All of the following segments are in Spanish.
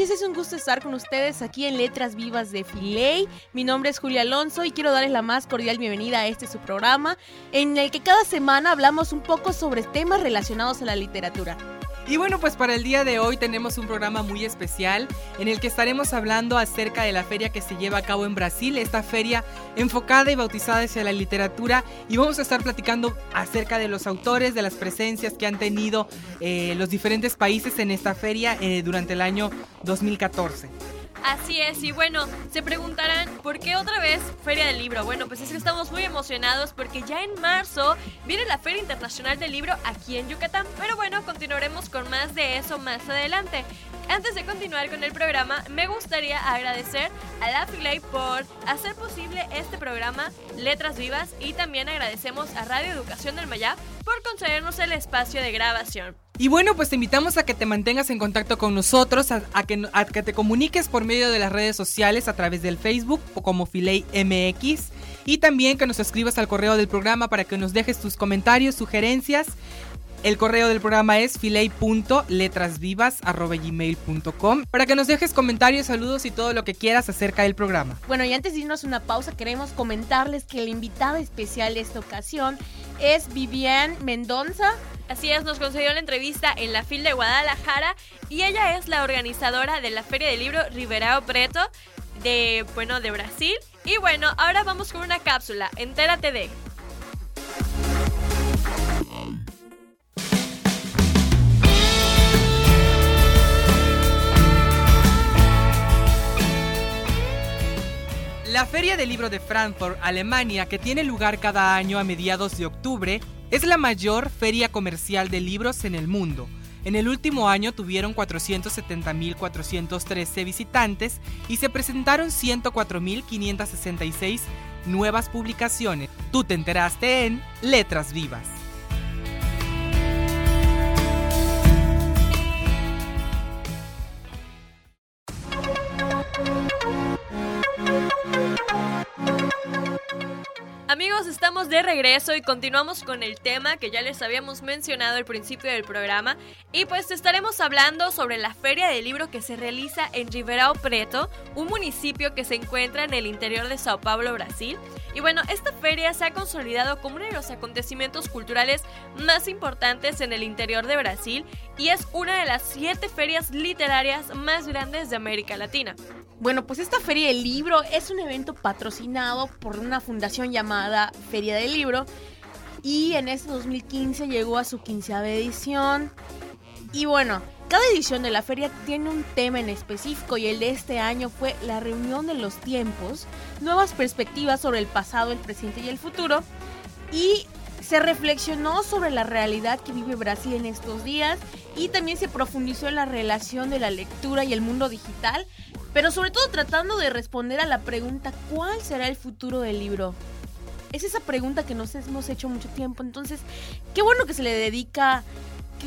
Noches, es un gusto estar con ustedes aquí en Letras Vivas de Filey. Mi nombre es Julia Alonso y quiero darles la más cordial bienvenida a este su programa, en el que cada semana hablamos un poco sobre temas relacionados a la literatura. Y bueno, pues para el día de hoy tenemos un programa muy especial en el que estaremos hablando acerca de la feria que se lleva a cabo en Brasil, esta feria enfocada y bautizada hacia la literatura y vamos a estar platicando acerca de los autores, de las presencias que han tenido eh, los diferentes países en esta feria eh, durante el año 2014. Así es, y bueno, se preguntarán, ¿por qué otra vez Feria del Libro? Bueno, pues es que estamos muy emocionados porque ya en marzo viene la Feria Internacional del Libro aquí en Yucatán, pero bueno, continuaremos con más de eso más adelante. Antes de continuar con el programa, me gustaría agradecer a la Filey por hacer posible este programa Letras Vivas y también agradecemos a Radio Educación del Mayab por concedernos el espacio de grabación. Y bueno, pues te invitamos a que te mantengas en contacto con nosotros, a, que, a que te comuniques por medio de las redes sociales a través del Facebook como Filey MX y también que nos escribas al correo del programa para que nos dejes tus comentarios, sugerencias. El correo del programa es filey.letrasvivas.gmail.com para que nos dejes comentarios, saludos y todo lo que quieras acerca del programa. Bueno, y antes de irnos a una pausa, queremos comentarles que la invitada especial de esta ocasión es Vivian Mendonza. Así es, nos concedió la entrevista en la FIL de Guadalajara y ella es la organizadora de la Feria del Libro Riverao Preto de, bueno, de Brasil. Y bueno, ahora vamos con una cápsula, entérate de... La Feria del Libro de Frankfurt, Alemania, que tiene lugar cada año a mediados de octubre, es la mayor feria comercial de libros en el mundo. En el último año tuvieron 470.413 visitantes y se presentaron 104.566 nuevas publicaciones. Tú te enteraste en Letras Vivas. Estamos de regreso y continuamos con el tema que ya les habíamos mencionado al principio del programa. Y pues estaremos hablando sobre la Feria del Libro que se realiza en Ribeirão Preto, un municipio que se encuentra en el interior de Sao Paulo, Brasil. Y bueno, esta feria se ha consolidado como uno de los acontecimientos culturales más importantes en el interior de Brasil y es una de las siete ferias literarias más grandes de América Latina. Bueno, pues esta Feria del Libro es un evento patrocinado por una fundación llamada Feria del Libro y en este 2015 llegó a su quinceava edición. Y bueno, cada edición de la feria tiene un tema en específico y el de este año fue la reunión de los tiempos, nuevas perspectivas sobre el pasado, el presente y el futuro. Y se reflexionó sobre la realidad que vive Brasil en estos días y también se profundizó en la relación de la lectura y el mundo digital pero sobre todo tratando de responder a la pregunta ¿cuál será el futuro del libro? Es esa pregunta que nos hemos hecho mucho tiempo, entonces qué bueno que se le dedica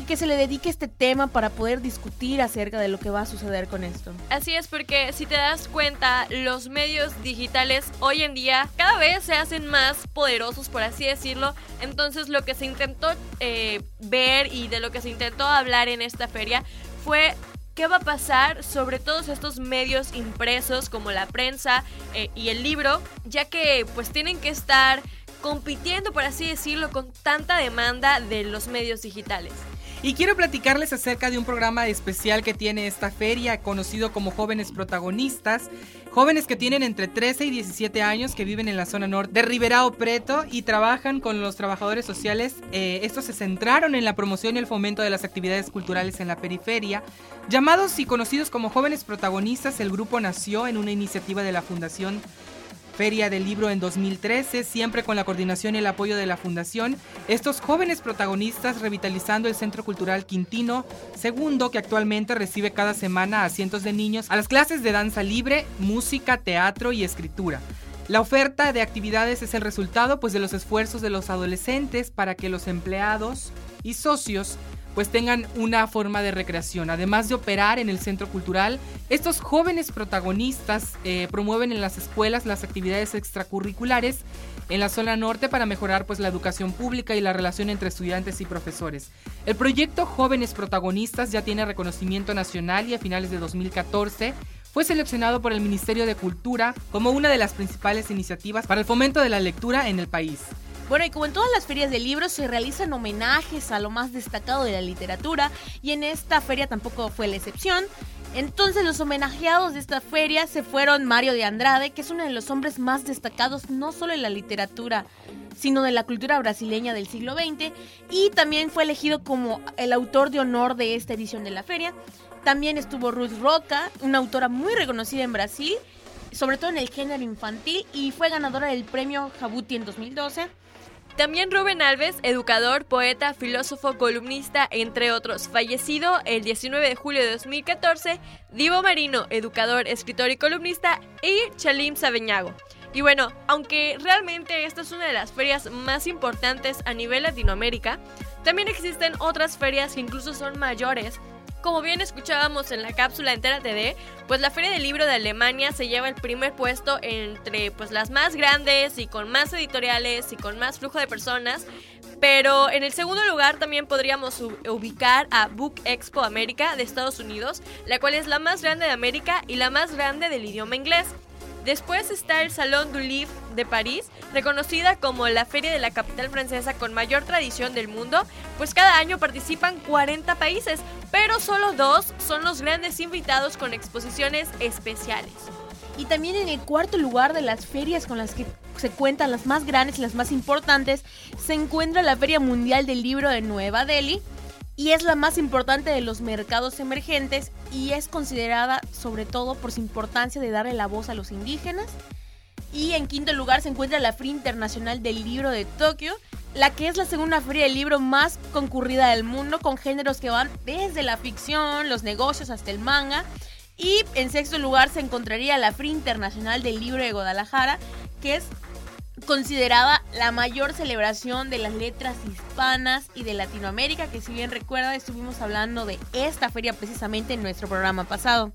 que, se le dedique este tema para poder discutir acerca de lo que va a suceder con esto. Así es, porque si te das cuenta, los medios digitales hoy en día cada vez se hacen más poderosos, por así decirlo. Entonces lo que se intentó eh, ver y de lo que se intentó hablar en esta feria fue qué va a pasar sobre todos estos medios impresos como la prensa eh, y el libro, ya que pues tienen que estar compitiendo, por así decirlo, con tanta demanda de los medios digitales. Y quiero platicarles acerca de un programa especial que tiene esta feria, conocido como Jóvenes Protagonistas. Jóvenes que tienen entre 13 y 17 años que viven en la zona norte de Riberao Preto y trabajan con los trabajadores sociales. Eh, estos se centraron en la promoción y el fomento de las actividades culturales en la periferia. Llamados y conocidos como Jóvenes Protagonistas, el grupo nació en una iniciativa de la Fundación Feria del Libro en 2013, siempre con la coordinación y el apoyo de la Fundación. Estos jóvenes protagonistas revitalizando el Centro Cultural Quintino segundo, que actualmente recibe cada semana a cientos de niños a las clases de danza libre, música, teatro y escritura. La oferta de actividades es el resultado pues de los esfuerzos de los adolescentes para que los empleados y socios pues tengan una forma de recreación. Además de operar en el centro cultural, estos jóvenes protagonistas eh, promueven en las escuelas las actividades extracurriculares en la zona norte para mejorar pues la educación pública y la relación entre estudiantes y profesores. El proyecto Jóvenes Protagonistas ya tiene reconocimiento nacional y a finales de 2014 fue seleccionado por el Ministerio de Cultura como una de las principales iniciativas para el fomento de la lectura en el país. Bueno, y como en todas las ferias de libros se realizan homenajes a lo más destacado de la literatura, y en esta feria tampoco fue la excepción. Entonces los homenajeados de esta feria se fueron Mario de Andrade, que es uno de los hombres más destacados no solo en la literatura, sino de la cultura brasileña del siglo XX, y también fue elegido como el autor de honor de esta edición de la feria. También estuvo Ruth Roca, una autora muy reconocida en Brasil, sobre todo en el género infantil, y fue ganadora del premio Jabuti en 2012. También Rubén Alves, educador, poeta, filósofo, columnista, entre otros, fallecido el 19 de julio de 2014, Divo Marino, educador, escritor y columnista, y Chalim Sabeñago. Y bueno, aunque realmente esta es una de las ferias más importantes a nivel Latinoamérica, también existen otras ferias que incluso son mayores como bien escuchábamos en la cápsula entera TD, pues la Feria del Libro de Alemania se lleva el primer puesto entre pues las más grandes y con más editoriales y con más flujo de personas. Pero en el segundo lugar también podríamos ubicar a Book Expo América de Estados Unidos, la cual es la más grande de América y la más grande del idioma inglés. Después está el Salón du Livre de París, reconocida como la feria de la capital francesa con mayor tradición del mundo, pues cada año participan 40 países, pero solo dos son los grandes invitados con exposiciones especiales. Y también en el cuarto lugar de las ferias con las que se cuentan las más grandes y las más importantes, se encuentra la Feria Mundial del Libro de Nueva Delhi, y es la más importante de los mercados emergentes y es considerada sobre todo por su importancia de darle la voz a los indígenas. Y en quinto lugar se encuentra la Feria Internacional del Libro de Tokio, la que es la segunda feria del libro más concurrida del mundo, con géneros que van desde la ficción, los negocios hasta el manga. Y en sexto lugar se encontraría la Feria Internacional del Libro de Guadalajara, que es considerada la mayor celebración de las letras hispanas y de Latinoamérica, que si bien recuerda estuvimos hablando de esta feria precisamente en nuestro programa pasado.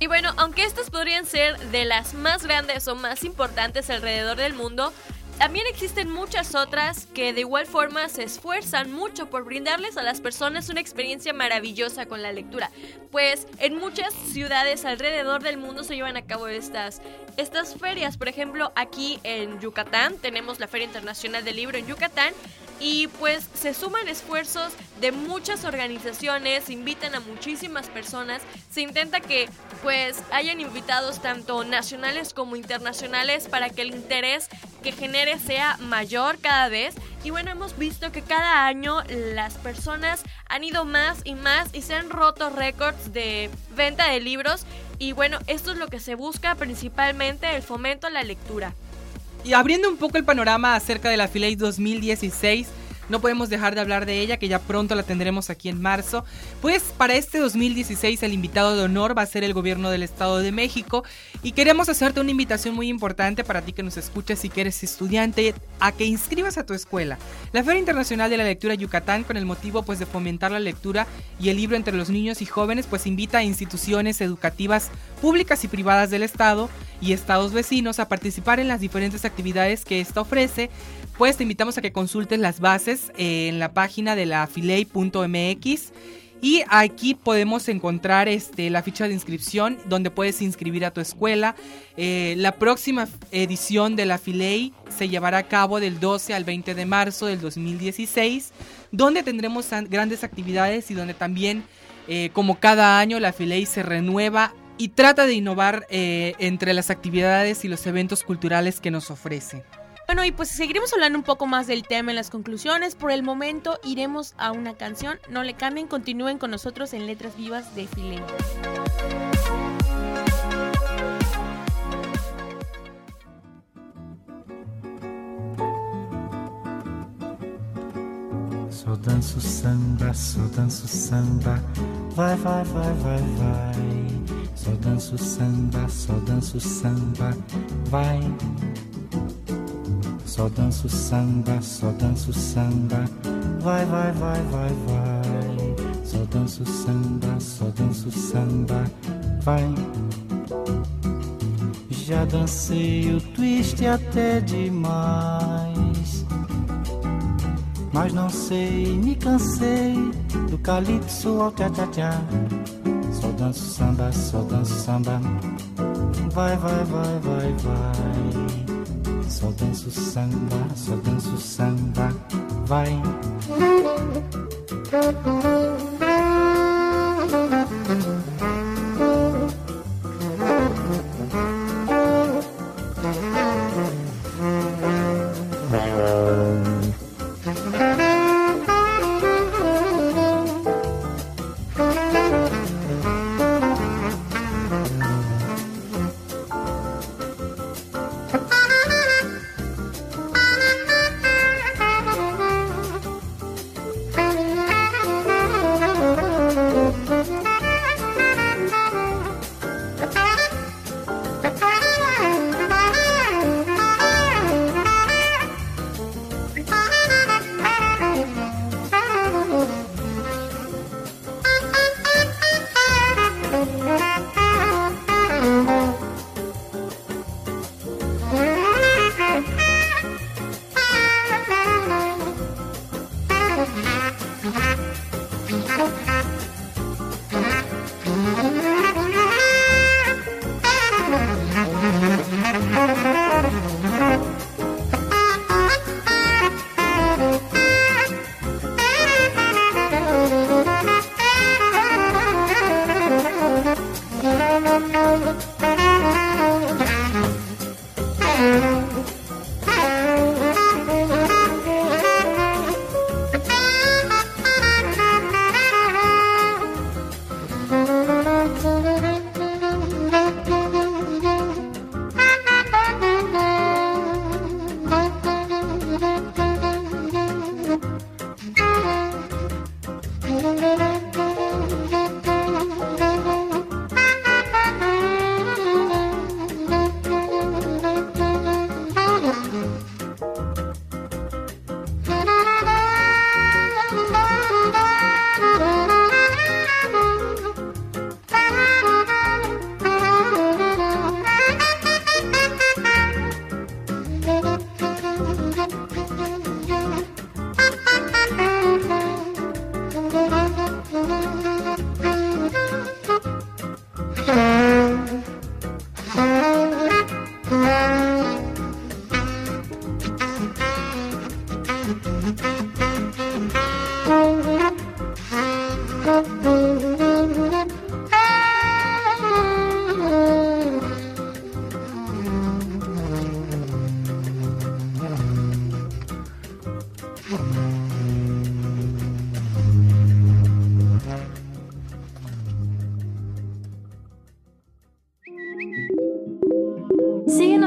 Y bueno, aunque estas podrían ser de las más grandes o más importantes alrededor del mundo, también existen muchas otras que de igual forma se esfuerzan mucho por brindarles a las personas una experiencia maravillosa con la lectura, pues en muchas ciudades alrededor del mundo se llevan a cabo estas, estas ferias. Por ejemplo, aquí en Yucatán tenemos la Feria Internacional del Libro en Yucatán y pues se suman esfuerzos de muchas organizaciones, invitan a muchísimas personas, se intenta que pues hayan invitados tanto nacionales como internacionales para que el interés que genere sea mayor cada vez. Y bueno, hemos visto que cada año las personas han ido más y más y se han roto récords de venta de libros. Y bueno, esto es lo que se busca principalmente, el fomento a la lectura. Y abriendo un poco el panorama acerca de la Filey 2016, no podemos dejar de hablar de ella, que ya pronto la tendremos aquí en marzo. Pues para este 2016 el invitado de honor va a ser el gobierno del Estado de México y queremos hacerte una invitación muy importante para ti que nos escuches y que eres estudiante a que inscribas a tu escuela. La Feria Internacional de la Lectura Yucatán con el motivo pues de fomentar la lectura y el libro entre los niños y jóvenes pues invita a instituciones educativas públicas y privadas del Estado y estados vecinos a participar en las diferentes actividades que esta ofrece, pues te invitamos a que consultes las bases en la página de la filey.mx y aquí podemos encontrar este, la ficha de inscripción donde puedes inscribir a tu escuela. Eh, la próxima edición de la Filey se llevará a cabo del 12 al 20 de marzo del 2016, donde tendremos grandes actividades y donde también, eh, como cada año, la Filey se renueva y trata de innovar eh, entre las actividades y los eventos culturales que nos ofrece. Bueno, y pues seguiremos hablando un poco más del tema en las conclusiones. Por el momento iremos a una canción. No le cambien, continúen con nosotros en Letras Vivas de Filey. Só danço samba, só danço samba Vai, vai, vai, vai, vai. Só danço samba, só danço samba, vai. Só danço samba, só danço samba, vai, vai, vai, vai, vai. Só danço samba, só danço samba, vai. Já dancei o twist até demais. Mas não sei, me cansei do calypso ao tchá-tchá-tchá. Só danço samba, só danço samba. Vai, vai, vai, vai, vai. Só danço samba, só danço samba. Vai.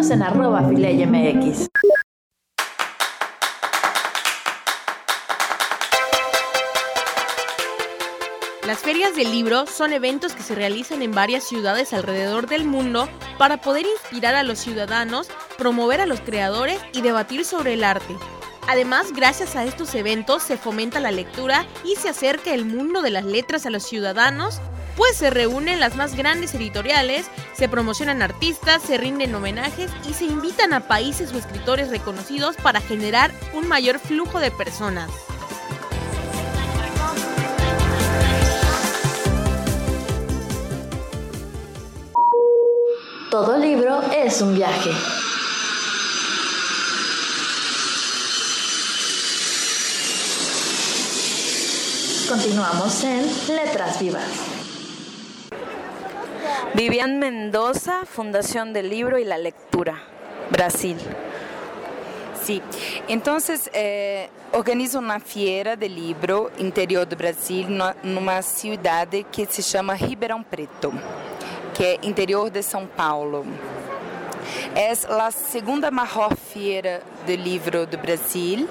En arroba MX. Las ferias del libro son eventos que se realizan en varias ciudades alrededor del mundo para poder inspirar a los ciudadanos, promover a los creadores y debatir sobre el arte. Además, gracias a estos eventos se fomenta la lectura y se acerca el mundo de las letras a los ciudadanos pues se reúnen las más grandes editoriales, se promocionan artistas, se rinden homenajes y se invitan a países o escritores reconocidos para generar un mayor flujo de personas. Todo libro es un viaje. Continuamos en Letras Vivas. Vivian Mendoza, Fundación del Libro y la Lectura, Brasil. Sí, entonces eh, organizo una fiera de libro interior de Brasil, numa cidade que se chama Ribeirão Preto, que é interior de São Paulo. É a segunda maior feira de livro do Brasil,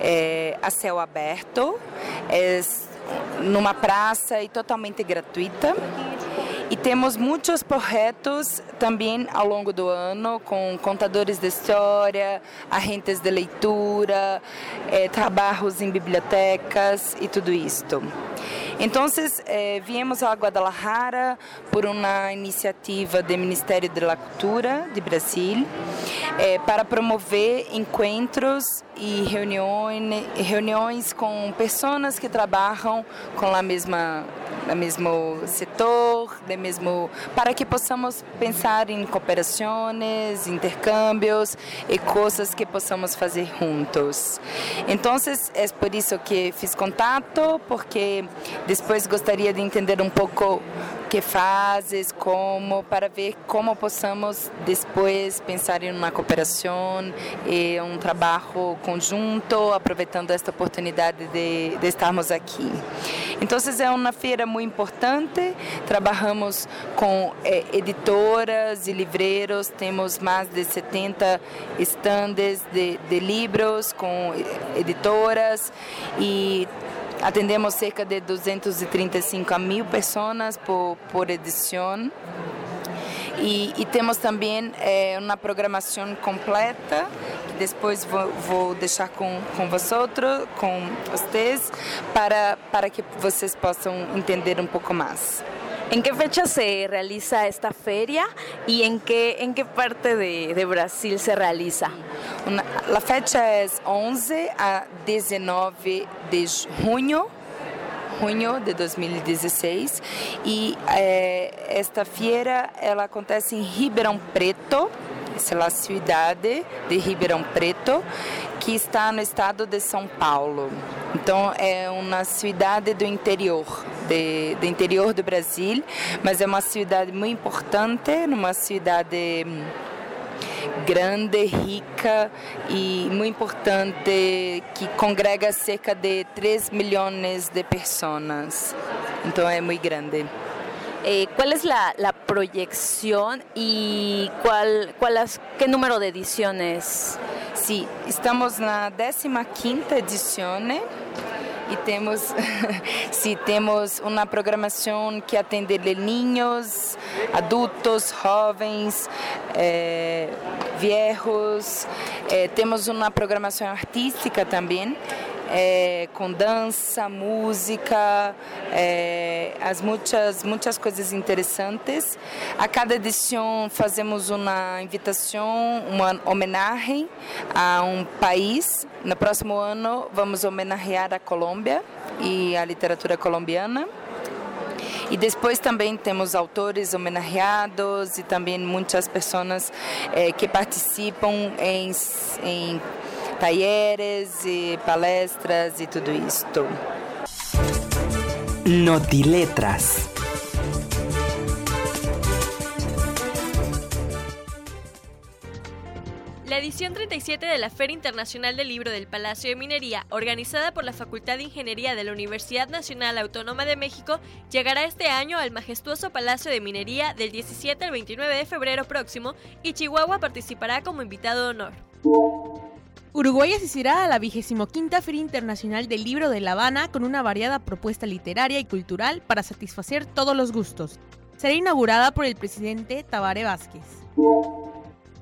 é, a céu aberto. É numa praça e totalmente gratuita. E temos muitos projetos também ao longo do ano com contadores de história, agentes de leitura, eh, trabalhos em bibliotecas e tudo isto. Então, eh, viemos a Guadalajara por uma iniciativa do Ministério da Cultura de Brasil eh, para promover encontros e reuniões, reuniões com pessoas que trabalham com a mesma no mesmo setor, do mesmo para que possamos pensar em cooperações, intercâmbios e coisas que possamos fazer juntos. Então, é por isso que fiz contato, porque depois gostaria de entender um pouco que fazes, como, para ver como possamos depois pensar em uma cooperação e um trabalho conjunto, aproveitando esta oportunidade de, de estarmos aqui. Então, é uma feira muito importante, trabalhamos com eh, editoras e livreiros, temos mais de 70 estandes de, de livros com editoras. E Atendemos cerca de 235 mil pessoas por, por edição. E, e, temos também é, uma programação completa que depois vou, vou, deixar com com vocês, com vocês, para para que vocês possam entender um pouco mais. ¿En qué fecha se realiza esta feria y en qué, en qué parte de, de Brasil se realiza? La fecha es 11 a 19 de junho junho de 2016 e eh, esta feira ela acontece em Ribeirão Preto, essa é a de Ribeirão Preto, que está no estado de São Paulo. Então é uma cidade do interior, de, do interior do Brasil, mas é uma cidade muito importante, uma cidade hum, grande, rica e muito importante que congrega cerca de 3 milhões de pessoas. Então é muito grande. Eh, ¿Cuál es la, la, proyección y cuál, cuál qué número de ediciones? Sí, estamos na 15 edição e temos sim, temos uma programação que atende niños, adultos, jovens, eh, viejos. Eh, temos uma programação artística também é, com dança, música, é, as muitas muitas coisas interessantes. A cada edição fazemos uma invitação, uma homenagem a um país. No próximo ano vamos homenagear a Colômbia e a literatura colombiana. E depois também temos autores homenageados e também muitas pessoas eh, que participam em, em talleres e palestras e tudo isto. Notiletras. La edición 37 de la Feria Internacional del Libro del Palacio de Minería, organizada por la Facultad de Ingeniería de la Universidad Nacional Autónoma de México, llegará este año al majestuoso Palacio de Minería del 17 al 29 de febrero próximo y Chihuahua participará como invitado de honor. Uruguay asistirá a la quinta Feria Internacional del Libro de La Habana con una variada propuesta literaria y cultural para satisfacer todos los gustos. Será inaugurada por el presidente Tabare Vázquez.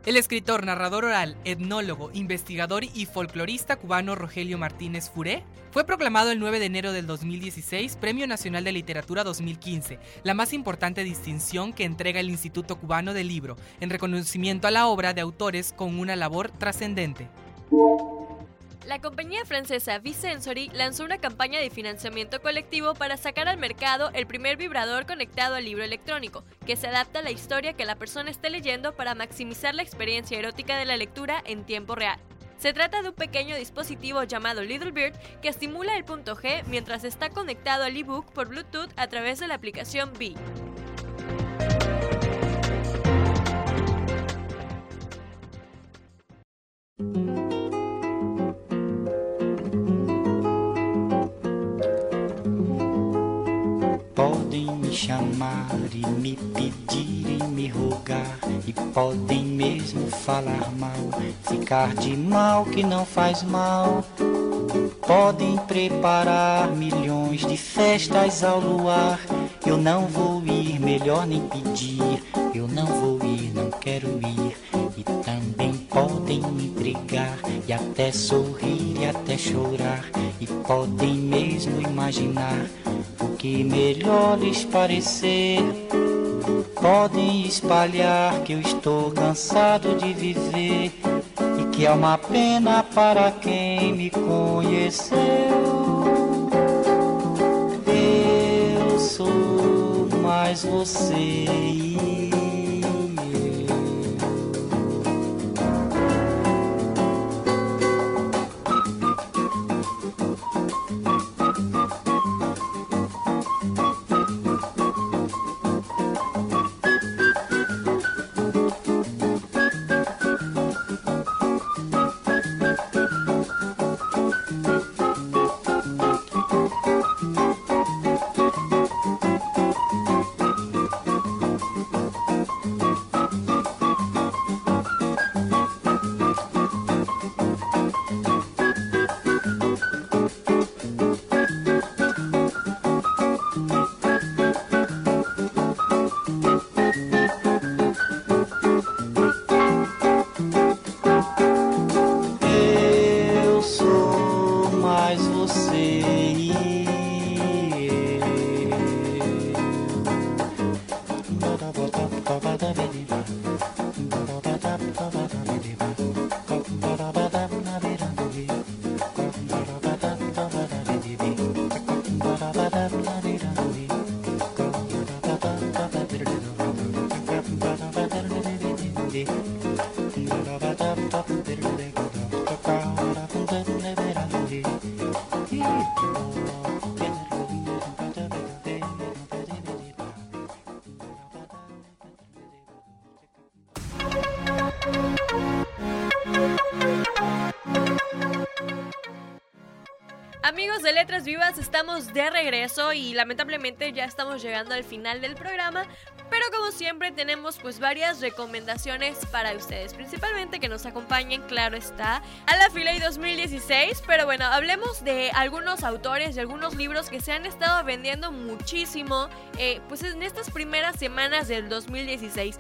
El escritor, narrador oral, etnólogo, investigador y folclorista cubano Rogelio Martínez Furé fue proclamado el 9 de enero del 2016 Premio Nacional de Literatura 2015, la más importante distinción que entrega el Instituto Cubano del Libro, en reconocimiento a la obra de autores con una labor trascendente. La compañía francesa V-Sensory lanzó una campaña de financiamiento colectivo para sacar al mercado el primer vibrador conectado al libro electrónico, que se adapta a la historia que la persona esté leyendo para maximizar la experiencia erótica de la lectura en tiempo real. Se trata de un pequeño dispositivo llamado Little Bird que estimula el punto G mientras está conectado al ebook por Bluetooth a través de la aplicación B. podem mesmo falar mal, ficar de mal que não faz mal. Podem preparar milhões de festas ao luar. Eu não vou ir, melhor nem pedir. Eu não vou ir, não quero ir. E também podem me intrigar e até sorrir e até chorar. E podem mesmo imaginar o que melhor lhes parecer. Podem espalhar que eu estou cansado de viver e que é uma pena para quem me conheceu. Eu sou mais você. De Letras Vivas, estamos de regreso y lamentablemente ya estamos llegando al final del programa, pero como siempre tenemos pues varias recomendaciones para ustedes, principalmente que nos acompañen, claro está, a la Filey 2016, pero bueno, hablemos de algunos autores, de algunos libros que se han estado vendiendo muchísimo eh, pues en estas primeras semanas del 2016.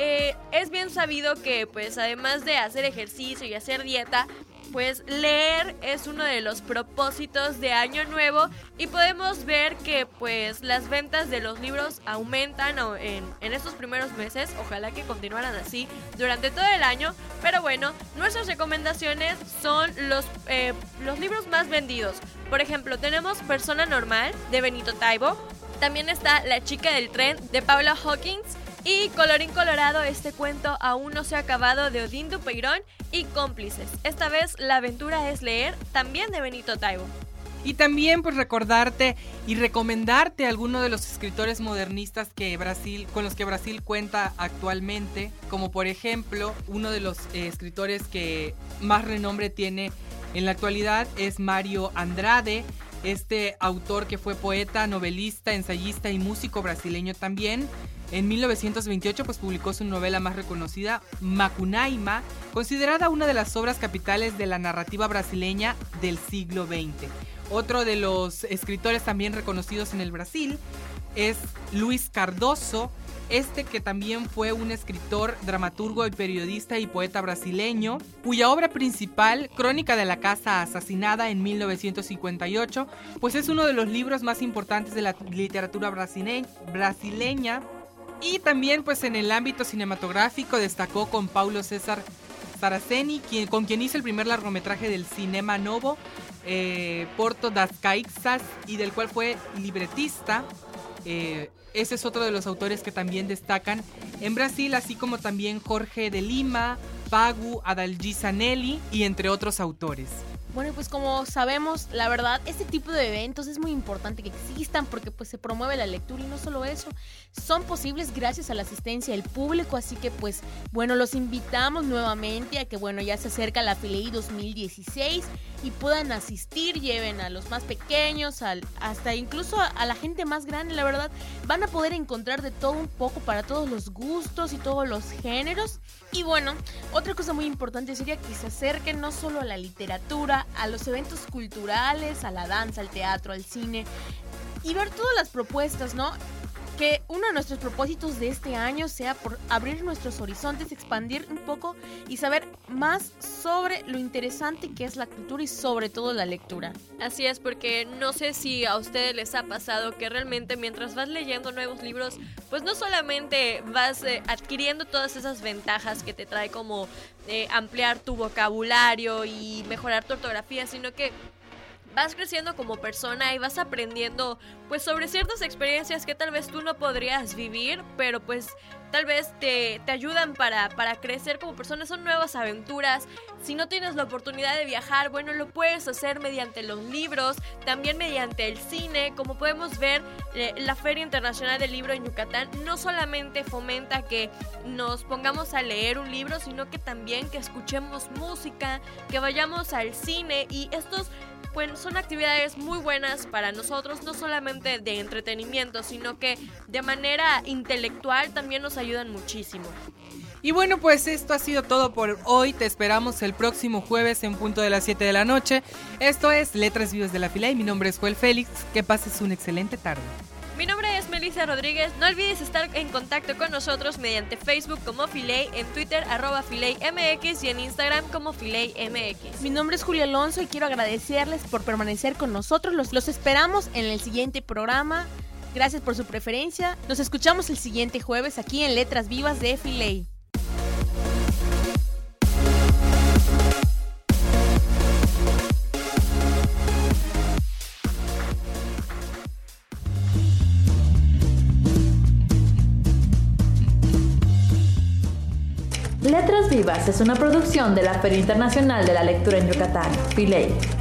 Eh, es bien sabido que pues además de hacer ejercicio y hacer dieta, pues leer es uno de los propósitos de Año Nuevo y podemos ver que pues las ventas de los libros aumentan en, estos primeros meses, ojalá que continuaran así durante todo el año, pero bueno, nuestras recomendaciones son los, eh, los libros más vendidos. Por ejemplo, tenemos Persona Normal de Benito Taibo, también está La chica del tren de Paula Hawkins, y colorín colorado, este cuento aún no se ha acabado de Odín Dupeirón y cómplices. Esta vez la aventura es leer, también de Benito Taibo. Y también pues recordarte y recomendarte a alguno de los escritores modernistas que Brasil, con los que Brasil cuenta actualmente, como por ejemplo uno de los eh, escritores que más renombre tiene en la actualidad es Mario Andrade, este autor que fue poeta, novelista, ensayista y músico brasileño también. En 1928 pues publicó su novela más reconocida, Macunaíma, considerada una de las obras capitales de la narrativa brasileña del siglo XX. Otro de los escritores también reconocidos en el Brasil es Luis Cardoso, este que también fue un escritor, dramaturgo y periodista y poeta brasileño, cuya obra principal, Crónica de la Casa Asesinada en 1958, pues es uno de los libros más importantes de la literatura brasileña y también pues en el ámbito cinematográfico destacó con Paulo César Saraceni, quien, con quien hizo el primer largometraje del Cinema Novo, eh, Porto das Caixas, y del cual fue libretista. Eh, ese es otro de los autores que también destacan en Brasil, así como también Jorge de Lima, Pagu, Adalgi Zanelli y entre otros autores. Bueno, pues como sabemos, la verdad, este tipo de eventos es muy importante que existan porque pues se promueve la lectura y no solo eso, son posibles gracias a la asistencia del público, así que pues bueno, los invitamos nuevamente a que bueno, ya se acerca la Filei 2016 y puedan asistir, lleven a los más pequeños, al, hasta incluso a, a la gente más grande, la verdad, van a poder encontrar de todo un poco para todos los gustos y todos los géneros. Y bueno, otra cosa muy importante sería que se acerquen no solo a la literatura, a los eventos culturales, a la danza, al teatro, al cine y ver todas las propuestas, ¿no? Que uno de nuestros propósitos de este año sea por abrir nuestros horizontes, expandir un poco y saber más sobre lo interesante que es la cultura y sobre todo la lectura. Así es, porque no sé si a ustedes les ha pasado que realmente mientras vas leyendo nuevos libros, pues no solamente vas eh, adquiriendo todas esas ventajas que te trae como eh, ampliar tu vocabulario y mejorar tu ortografía, sino que vas creciendo como persona y vas aprendiendo pues sobre ciertas experiencias que tal vez tú no podrías vivir, pero pues tal vez te, te ayudan para, para crecer como persona, son nuevas aventuras. Si no tienes la oportunidad de viajar, bueno, lo puedes hacer mediante los libros, también mediante el cine. Como podemos ver, eh, la Feria Internacional del Libro en Yucatán no solamente fomenta que nos pongamos a leer un libro, sino que también que escuchemos música, que vayamos al cine y estos pues son actividades muy buenas para nosotros, no solamente de entretenimiento, sino que de manera intelectual también nos ayudan muchísimo. Y bueno, pues esto ha sido todo por hoy. Te esperamos el próximo jueves en punto de las 7 de la noche. Esto es Letras Vivas de la Fila y mi nombre es Joel Félix. Que pases una excelente tarde. Mi nombre es Melissa Rodríguez. No olvides estar en contacto con nosotros mediante Facebook como Filey, en Twitter arroba MX y en Instagram como MX. Mi nombre es Julio Alonso y quiero agradecerles por permanecer con nosotros. Los, los esperamos en el siguiente programa. Gracias por su preferencia. Nos escuchamos el siguiente jueves aquí en Letras Vivas de Filey. Letras Vivas es una producción de la Feria Internacional de la Lectura en Yucatán, FILEI.